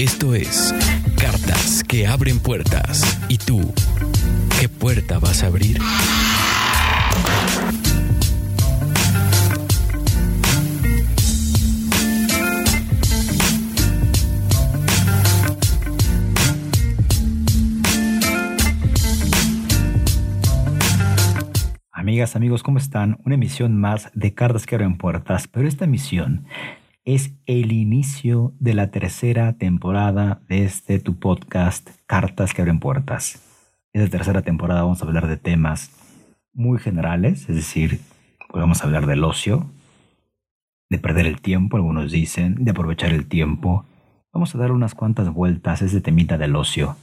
Esto es Cartas que abren puertas. ¿Y tú? ¿Qué puerta vas a abrir? Amigas, amigos, ¿cómo están? Una emisión más de Cartas que abren puertas, pero esta emisión es el inicio de la tercera temporada de este tu podcast Cartas que abren puertas. En esta tercera temporada vamos a hablar de temas muy generales, es decir, vamos a hablar del ocio, de perder el tiempo, algunos dicen, de aprovechar el tiempo. Vamos a dar unas cuantas vueltas a ese temita del ocio.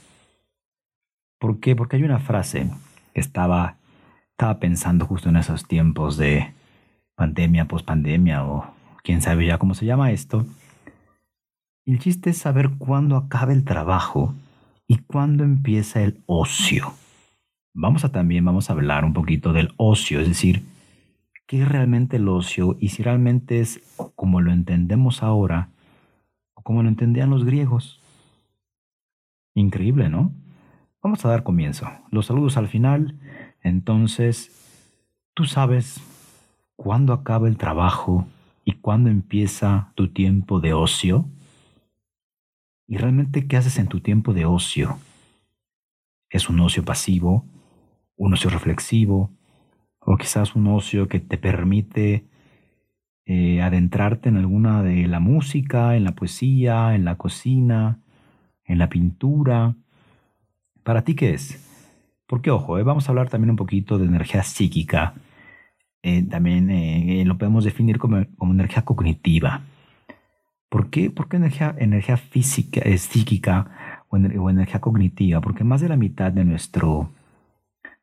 ¿Por qué? Porque hay una frase que estaba, estaba pensando justo en esos tiempos de pandemia, pospandemia o quién sabe ya cómo se llama esto. El chiste es saber cuándo acaba el trabajo y cuándo empieza el ocio. Vamos a también vamos a hablar un poquito del ocio, es decir, qué es realmente el ocio y si realmente es como lo entendemos ahora o como lo entendían los griegos. Increíble, ¿no? Vamos a dar comienzo. Los saludos al final. Entonces, tú sabes cuándo acaba el trabajo y cuándo empieza tu tiempo de ocio? ¿Y realmente qué haces en tu tiempo de ocio? ¿Es un ocio pasivo? ¿Un ocio reflexivo? ¿O quizás un ocio que te permite eh, adentrarte en alguna de la música, en la poesía, en la cocina, en la pintura? ¿Para ti qué es? Porque ojo, eh, vamos a hablar también un poquito de energía psíquica eh, también eh, lo podemos definir como, energía cognitiva. ¿Por qué? Energía, energía física, psíquica o, energía cognitiva? Porque más de la mitad de nuestro,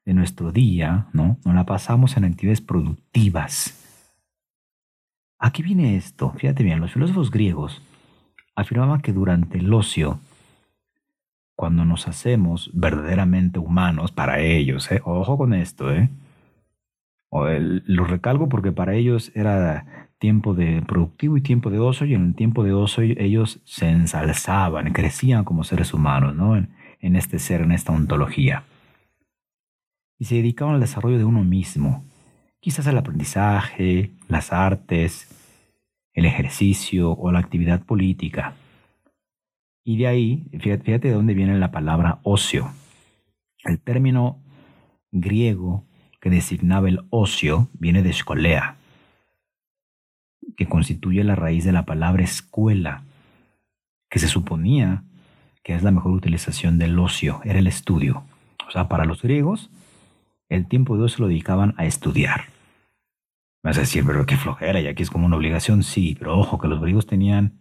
de nuestro día ¿no? nos la pasamos en actividades productivas. Aquí viene esto, fíjate bien, los filósofos griegos afirmaban que durante el ocio, cuando nos hacemos verdaderamente humanos para ellos, ¿eh? ojo con esto, ¿eh? Lo recalco porque para ellos era tiempo de productivo y tiempo de ocio, y en el tiempo de ocio ellos se ensalzaban, crecían como seres humanos, ¿no? En, este ser, en esta ontología. Y se dedicaban al desarrollo de uno mismo, quizás al aprendizaje, las artes, el ejercicio o la actividad política. Y de ahí, fíjate de dónde viene la palabra ocio. El término griego que designaba el ocio viene de escolea, que constituye la raíz de la palabra escuela, que se suponía que es la mejor utilización del ocio, era el estudio. O sea, para los griegos, el tiempo de ocio lo dedicaban a estudiar. Me vas a decir, pero qué flojera, y aquí es como una obligación, sí, pero ojo, que los griegos tenían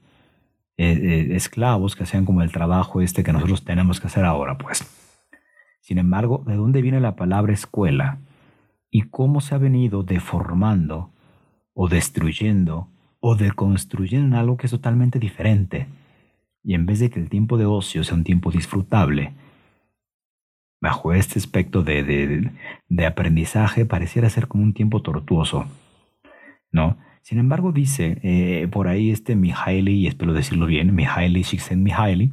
eh, eh, esclavos que hacían como el trabajo este que nosotros tenemos que hacer ahora, pues. Sin embargo, ¿de dónde viene la palabra escuela? Y cómo se ha venido deformando o destruyendo o deconstruyendo en algo que es totalmente diferente. Y en vez de que el tiempo de ocio sea un tiempo disfrutable, bajo este aspecto de, de, aprendizaje pareciera ser como un tiempo tortuoso. ¿No? Sin embargo, dice eh, por ahí este Mihaly, y espero decirlo bien, Mihaly Csikszentmihalyi,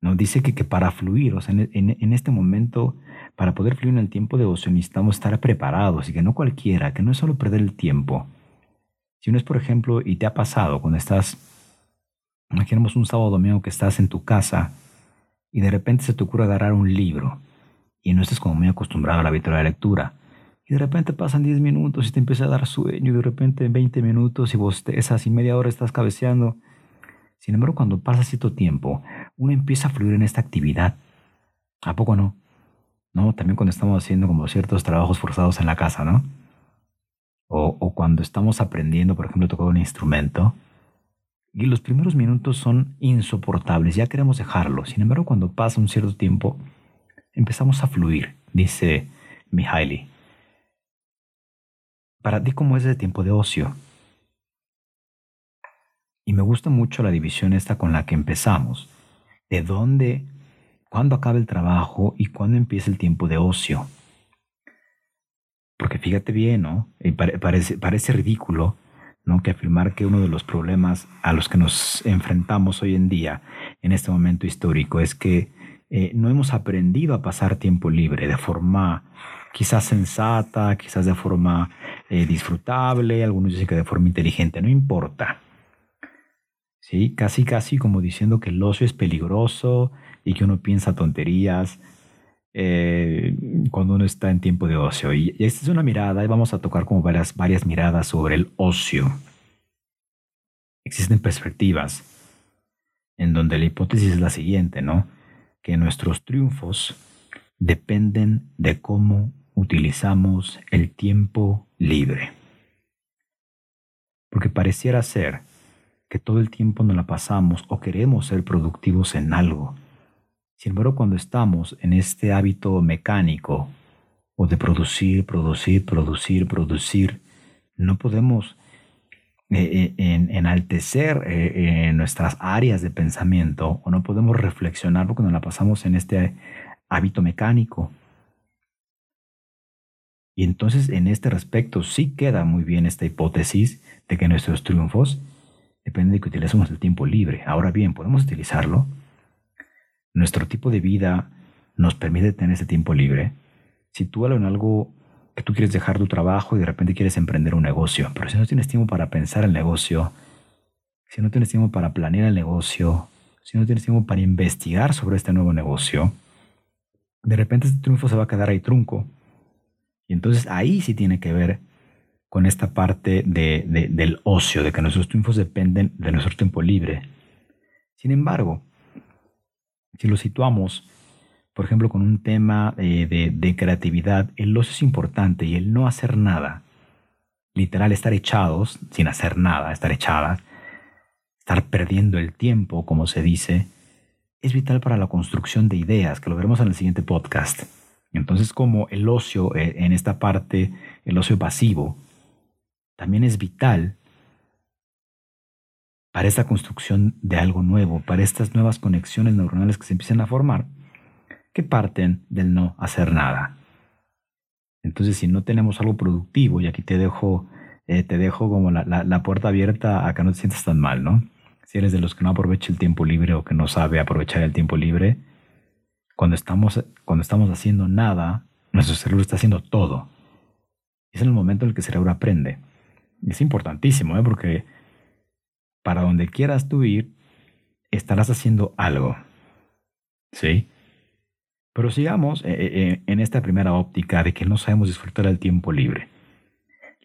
¿no? dice que, que para fluir, o sea, en, este momento para poder fluir en el tiempo de ocio necesitamos estar preparados y que no cualquiera, que no es solo perder el tiempo. Si uno es, por ejemplo, y te ha pasado cuando estás, imaginemos un sábado domingo que estás en tu casa y de repente se te ocurre agarrar un libro y no estás como muy acostumbrado a la habitual de lectura. Y de repente pasan 10 minutos y te empieza a dar sueño y de repente 20 minutos y bostezas y media hora estás cabeceando. Sin embargo, cuando pasa cierto tiempo, uno empieza a fluir en esta actividad. ¿A poco no? ¿No? También cuando estamos haciendo como ciertos trabajos forzados en la casa, ¿no? O, o cuando estamos aprendiendo, por ejemplo, tocar un instrumento Y los primeros minutos son insoportables, ya queremos dejarlo. Sin embargo, cuando pasa un cierto tiempo, empezamos a fluir, dice Mihaly. Para ti, ¿cómo es ese tiempo de ocio? Y me gusta mucho la división esta con la que empezamos. ¿De dónde, cuándo acaba el trabajo y cuándo empieza el tiempo de ocio? Porque fíjate bien, ¿no? parece, ridículo, ¿no? Que afirmar que uno de los problemas a los que nos enfrentamos hoy en día, en este momento histórico, es que eh, no hemos aprendido a pasar tiempo libre de forma quizás sensata, quizás de forma eh, disfrutable, algunos dicen que de forma inteligente, no importa. ¿Sí? Casi, casi como diciendo que el ocio es peligroso y que uno piensa tonterías eh, cuando uno está en tiempo de ocio. Y, esta es una mirada, y vamos a tocar como varias, varias miradas sobre el ocio. Existen perspectivas en donde la hipótesis es la siguiente, ¿no? Que nuestros triunfos dependen de cómo utilizamos el tiempo libre. Porque pareciera ser que todo el tiempo nos la pasamos o queremos ser productivos en algo. Sin embargo, cuando estamos en este hábito mecánico o de producir, producir, producir, producir, no podemos eh, eh, enaltecer eh, nuestras áreas de pensamiento o no podemos reflexionar porque nos la pasamos en este hábito mecánico. Y entonces en este respecto sí queda muy bien esta hipótesis de que nuestros triunfos dependen de que utilicemos el tiempo libre. Ahora bien, ¿podemos utilizarlo? ¿Nuestro tipo de vida nos permite tener ese tiempo libre? Sitúalo en algo que tú quieres dejar tu trabajo y de repente quieres emprender un negocio, pero si no tienes tiempo para pensar el negocio, si no tienes tiempo para planear el negocio, si no tienes tiempo para investigar sobre este nuevo negocio, de repente este triunfo se va a quedar ahí trunco y entonces ahí sí tiene que ver con esta parte de, del ocio, de que nuestros triunfos dependen de nuestro tiempo libre. Sin embargo, si lo situamos, por ejemplo, con un tema eh, de, creatividad, el ocio es importante y el no hacer nada, literal estar echados, sin hacer nada, estar echadas, estar perdiendo el tiempo, como se dice, es vital para la construcción de ideas, que lo veremos en el siguiente podcast. Entonces, como el ocio eh, en esta parte, el ocio pasivo, también es vital para esta construcción de algo nuevo, para estas nuevas conexiones neuronales que se empiezan a formar, que parten del no hacer nada. Entonces, si no tenemos algo productivo, y aquí te dejo, eh, te dejo como la, la, puerta abierta a que no te sientas tan mal, ¿no? Si eres de los que no aprovecha el tiempo libre o que no sabe aprovechar el tiempo libre, cuando estamos, cuando estamos haciendo nada, nuestro cerebro está haciendo todo. Es en el momento en el que el cerebro aprende. es importantísimo, ¿eh? porque para donde quieras tú ir, estarás haciendo algo. ¿Sí? Pero sigamos eh, eh, en esta primera óptica de que no sabemos disfrutar el tiempo libre.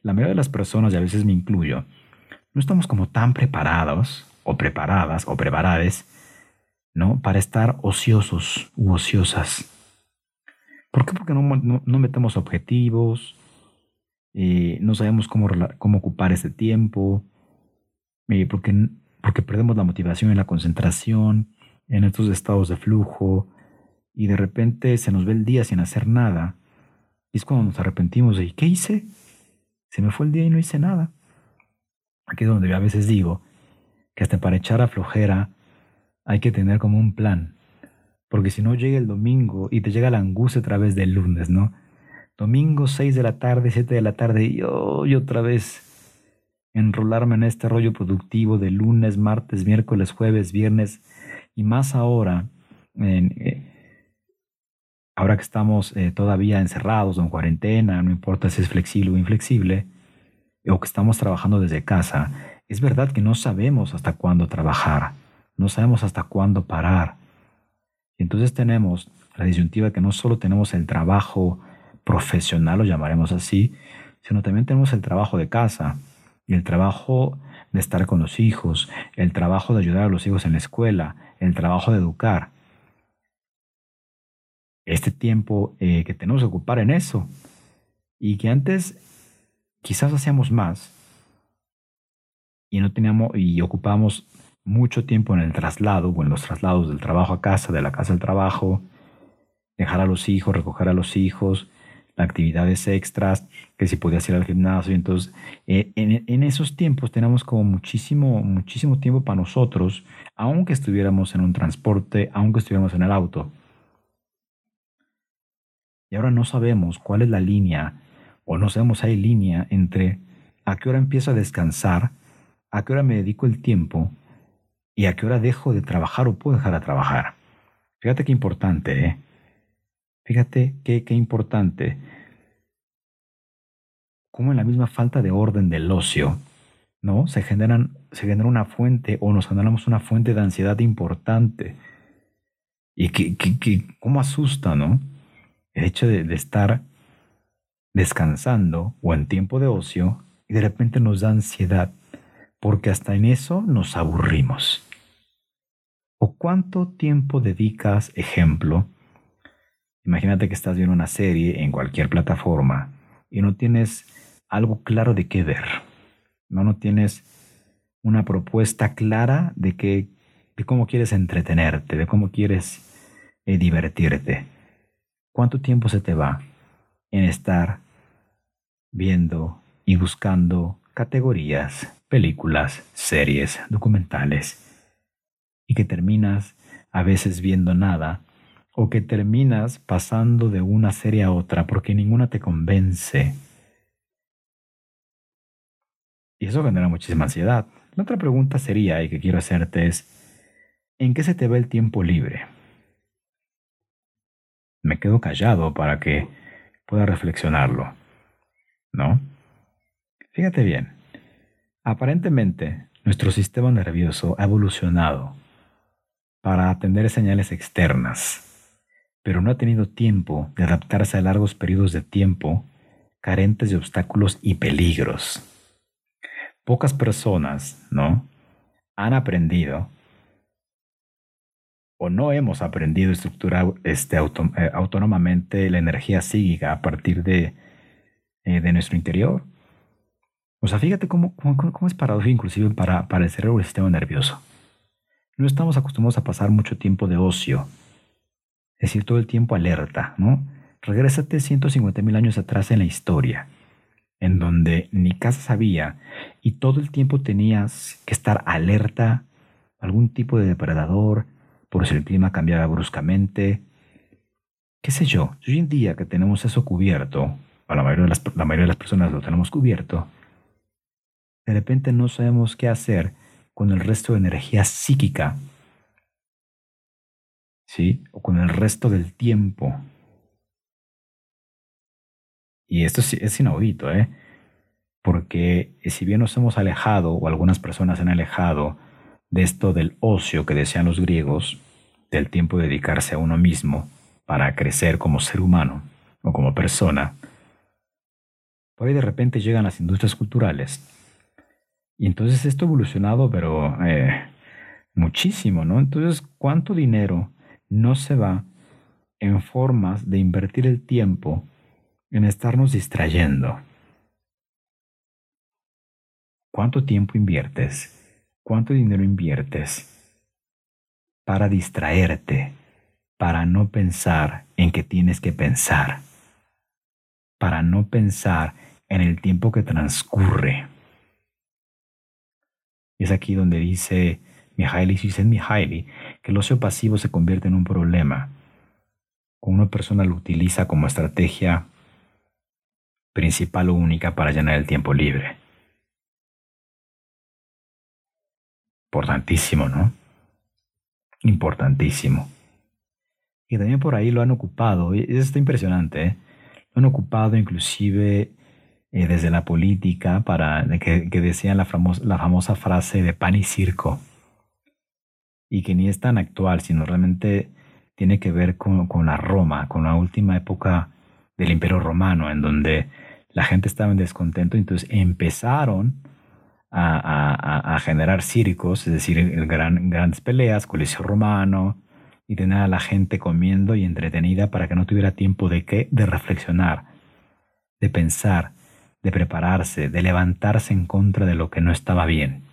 La mayoría de las personas, y a veces me incluyo, no estamos como tan preparados o preparadas o preparadas ¿no? Para estar ociosos u ociosas. ¿Por qué? Porque no, no, metemos objetivos, eh, no sabemos cómo, cómo ocupar ese tiempo, porque, porque perdemos la motivación y la concentración en estos estados de flujo y de repente se nos ve el día sin hacer nada. Y es cuando nos arrepentimos de, ¿qué hice? Se me fue el día y no hice nada. Aquí es donde yo a veces digo que hasta para echar a flojera hay que tener como un plan. Porque si no llega el domingo y te llega la angustia a través del lunes, ¿no? Domingo 6 de la tarde, 7 de la tarde y, otra vez enrolarme en este rollo productivo de lunes, martes, miércoles, jueves, viernes y más ahora, eh, ahora que estamos eh, todavía encerrados o en cuarentena, no importa si es flexible o inflexible, o que estamos trabajando desde casa, es verdad que no sabemos hasta cuándo trabajar no sabemos hasta cuándo parar. Entonces tenemos la disyuntiva que no solo tenemos el trabajo profesional, lo llamaremos así, sino también tenemos el trabajo de casa y el trabajo de estar con los hijos, el trabajo de ayudar a los hijos en la escuela, el trabajo de educar. Este tiempo eh, que tenemos que ocupar en eso y que antes quizás hacíamos más y no teníamos y ocupábamos mucho tiempo en el traslado o en los traslados del trabajo a casa, de la casa al trabajo, dejar a los hijos, recoger a los hijos, actividades extras, que si podías ir al gimnasio. Entonces, eh, en, en, esos tiempos tenemos como muchísimo, muchísimo tiempo para nosotros, aunque estuviéramos en un transporte, aunque estuviéramos en el auto. Y ahora no sabemos cuál es la línea, o no sabemos hay línea entre a qué hora empiezo a descansar, a qué hora me dedico el tiempo y a qué hora dejo de trabajar o puedo dejar de trabajar. Fíjate qué importante, ¿eh? Fíjate qué, importante. Cómo en la misma falta de orden del ocio, ¿no? Se, generan, se genera una fuente o nos generamos una fuente de ansiedad importante. Y que, que, cómo asusta, ¿no? El hecho de, de estar descansando o en tiempo de ocio y de repente nos da ansiedad porque hasta en eso nos aburrimos. ¿O cuánto tiempo dedicas, ejemplo, Imagínate que estás viendo una serie en cualquier plataforma y no tienes algo claro de qué ver. No, no tienes una propuesta clara de, que, de cómo quieres entretenerte, de cómo quieres eh, divertirte. ¿Cuánto tiempo se te va en estar viendo y buscando categorías, películas, series, documentales y que terminas a veces viendo nada o que terminas pasando de una serie a otra porque ninguna te convence. Y eso genera muchísima ansiedad. La otra pregunta sería, y que quiero hacerte es, ¿en qué se te ve el tiempo libre? Me quedo callado para que pueda reflexionarlo. ¿No? Fíjate bien. Aparentemente, nuestro sistema nervioso ha evolucionado para atender señales externas pero no ha tenido tiempo de adaptarse a largos periodos de tiempo carentes de obstáculos y peligros. Pocas personas, ¿no? Han aprendido o no hemos aprendido a estructurar este, eh, autónomamente la energía psíquica a partir de, eh, de nuestro interior. O sea, fíjate cómo, cómo, es paradójico inclusive para, para el cerebro y el sistema nervioso. No estamos acostumbrados a pasar mucho tiempo de ocio es decir, todo el tiempo alerta, ¿no? Regrésate 150 mil años atrás en la historia, en donde ni casa había y todo el tiempo tenías que estar alerta algún tipo de depredador, por si el clima cambiaba bruscamente. ¿Qué sé yo? Hoy en día que tenemos eso cubierto, a la mayoría de las, la mayoría de las personas lo tenemos cubierto, de repente no sabemos qué hacer con el resto de energía psíquica ¿sí? O con el resto del tiempo. Y esto es, inaudito, ¿eh? Porque si bien nos hemos alejado, o algunas personas han alejado, de esto del ocio que decían los griegos, del tiempo de dedicarse a uno mismo para crecer como ser humano o como persona, por ahí de repente llegan las industrias culturales. Y entonces esto ha evolucionado, pero eh, muchísimo, ¿no? Entonces, ¿cuánto dinero no se va en formas de invertir el tiempo en estarnos distrayendo. ¿Cuánto tiempo inviertes? ¿Cuánto dinero inviertes para distraerte, para no pensar en que tienes que pensar, para no pensar en el tiempo que transcurre? Es aquí donde dice Mihaly Csikszentmihalyi, que el ocio pasivo se convierte en un problema. Cuando una persona lo utiliza como estrategia principal o única para llenar el tiempo libre. Importantísimo, ¿no? Importantísimo. Y también por ahí lo han ocupado, y eso está impresionante, ¿eh? lo han ocupado inclusive eh, desde la política para que, decían la, la famosa frase de pan y circo y que ni es tan actual, sino realmente tiene que ver con, la Roma, con la última época del Imperio Romano, en donde la gente estaba en descontento, entonces empezaron a, generar circos, es decir, gran, grandes peleas, coliseo romano, y tener a la gente comiendo y entretenida para que no tuviera tiempo de qué, de reflexionar, de pensar, de prepararse, de levantarse en contra de lo que no estaba bien.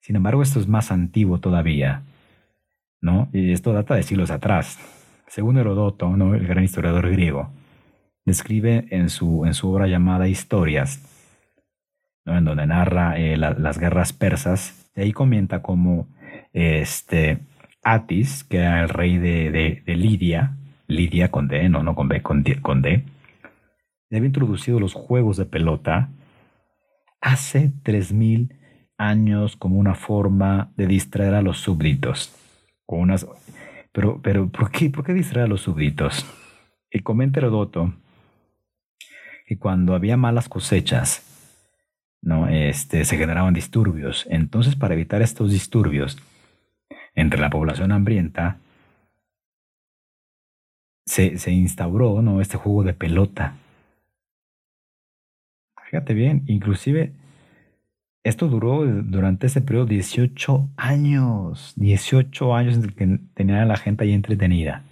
Sin embargo, esto es más antiguo todavía, ¿no? Y esto data de siglos atrás. Según Herodoto, ¿no? el gran historiador griego, describe en su, en su obra llamada Historias, ¿no? en donde narra eh, las guerras persas, y ahí comenta cómo este, Atis, que era el rey de, de, Lidia, Lidia con D, no, no con B, con D, con había introducido los juegos de pelota hace 3.000 años como una forma de distraer a los súbditos. Unas, pero, pero ¿por, qué, ¿por qué distraer a los súbditos? Y comenta Herodoto que cuando había malas cosechas, ¿no? este, se generaban disturbios. Entonces, para evitar estos disturbios entre la población hambrienta, se, se instauró ¿no? este juego de pelota Fíjate bien, inclusive esto duró durante ese periodo 18 años, 18 años en que tenía la gente ahí entretenida.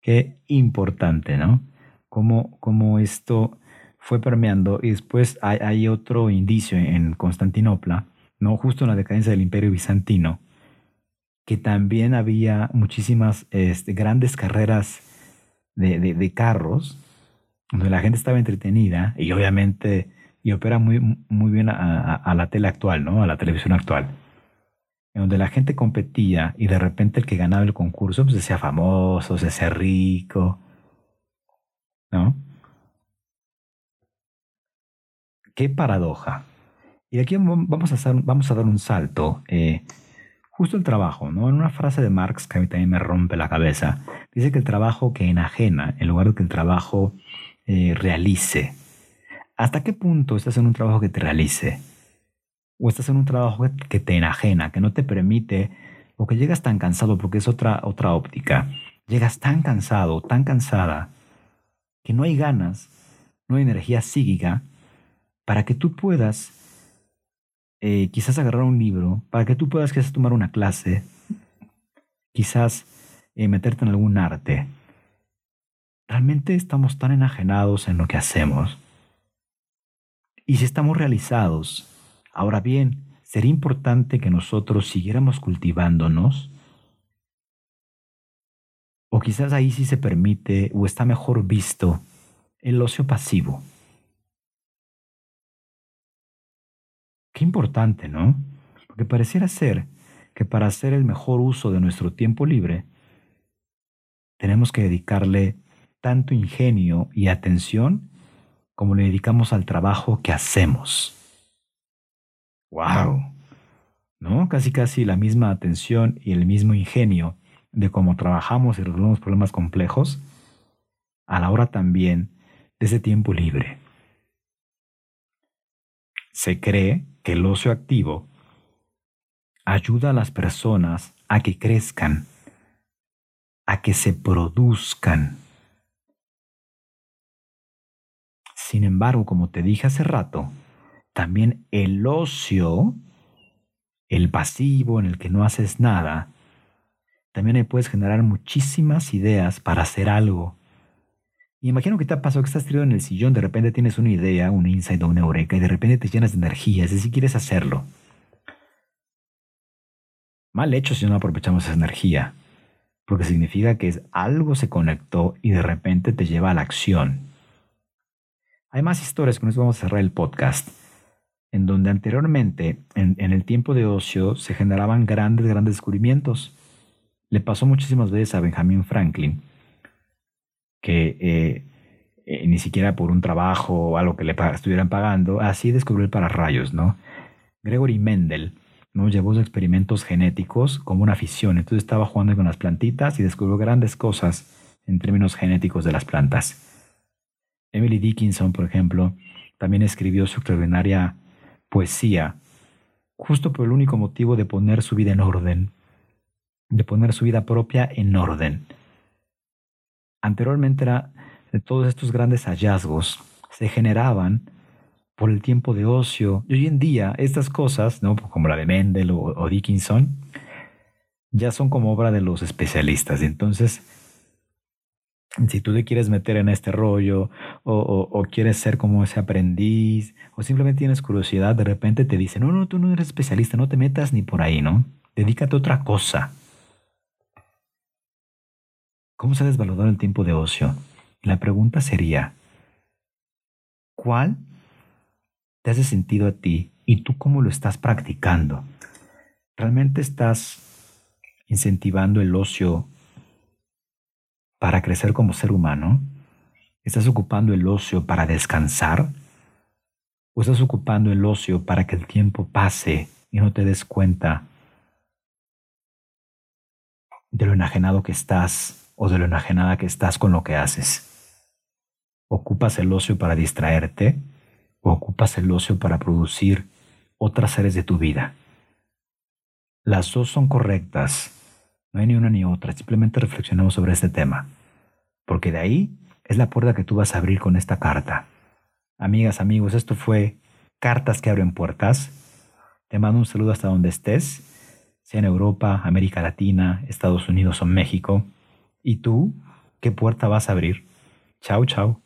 Qué importante, ¿no? Cómo, cómo esto fue permeando y después hay, otro indicio en Constantinopla, ¿no? Justo en la decadencia del imperio bizantino, que también había muchísimas este, grandes carreras de, de carros donde la gente estaba entretenida y obviamente y opera muy, muy bien a, la tele actual, ¿no? A la televisión actual. En donde la gente competía y de repente el que ganaba el concurso pues se hacía famoso, se hacía rico, ¿no? Qué paradoja. Y aquí vamos a, hacer, vamos a dar un salto. Eh, justo el trabajo, ¿no? En una frase de Marx que a mí también me rompe la cabeza, dice que el trabajo que enajena, en lugar de que el trabajo eh, realice. ¿Hasta qué punto estás en un trabajo que te realice? ¿O estás en un trabajo que te enajena, que no te permite, o que llegas tan cansado, porque es otra, otra óptica, llegas tan cansado, tan cansada, que no hay ganas, no hay energía psíquica para que tú puedas eh, quizás agarrar un libro, para que tú puedas quizás tomar una clase, quizás eh, meterte en algún arte, ¿Realmente estamos tan enajenados en lo que hacemos? Y si estamos realizados, ahora bien, sería importante que nosotros siguiéramos cultivándonos. O quizás ahí sí se permite o está mejor visto el ocio pasivo. Qué importante, ¿no? Porque pareciera ser que para hacer el mejor uso de nuestro tiempo libre, tenemos que dedicarle tanto ingenio y atención como le dedicamos al trabajo que hacemos. ¡Wow! ¿No? Casi casi la misma atención y el mismo ingenio de cómo trabajamos y resolvemos problemas complejos, a la hora también de ese tiempo libre. Se cree que el ocio activo ayuda a las personas a que crezcan, a que se produzcan, Sin embargo, como te dije hace rato, también el ocio, el pasivo en el que no haces nada, también ahí puedes generar muchísimas ideas para hacer algo. Y imagino que te ha pasado que estás tirado en el sillón, de repente tienes una idea, un insight o una eureka, y de repente te llenas de energía, es decir, quieres hacerlo. Mal hecho si no aprovechamos esa energía, porque significa que algo se conectó y de repente te lleva a la acción. Hay más historias con eso vamos a cerrar el podcast, en donde anteriormente, en, el tiempo de ocio, se generaban grandes, grandes descubrimientos. Le pasó muchísimas veces a Benjamin Franklin, que eh, eh, ni siquiera por un trabajo o algo que le estuvieran pagando, así descubrió el pararrayos, ¿no? Gregory Mendel, ¿no? Llevó sus experimentos genéticos como una afición, entonces estaba jugando con las plantitas y descubrió grandes cosas en términos genéticos de las plantas. Emily Dickinson, por ejemplo, también escribió su extraordinaria poesía, justo por el único motivo de poner su vida en orden, de poner su vida propia en orden. Anteriormente de todos estos grandes hallazgos se generaban por el tiempo de ocio. Y hoy en día estas cosas, ¿no? como la de Mendel o, o Dickinson, ya son como obra de los especialistas. Entonces, si tú te quieres meter en este rollo o, quieres ser como ese aprendiz o simplemente tienes curiosidad, de repente te dicen, no, no, tú no eres especialista, no te metas ni por ahí, ¿no? Dedícate a otra cosa. ¿Cómo se desvalorado el tiempo de ocio? La pregunta sería, ¿cuál te hace sentido a ti y tú cómo lo estás practicando? ¿Realmente estás incentivando el ocio para crecer como ser humano? ¿Estás ocupando el ocio para descansar? ¿O estás ocupando el ocio para que el tiempo pase y no te des cuenta de lo enajenado que estás o de lo enajenada que estás con lo que haces? ¿Ocupas el ocio para distraerte o ocupas el ocio para producir otras series de tu vida? Las dos son correctas no hay ni una ni otra, simplemente reflexionemos sobre este tema, porque de ahí es la puerta que tú vas a abrir con esta carta. Amigas, amigos, esto fue Cartas que abren puertas. Te mando un saludo hasta donde estés, sea en Europa, América Latina, Estados Unidos o México. ¿Y tú qué puerta vas a abrir? Chao, chao.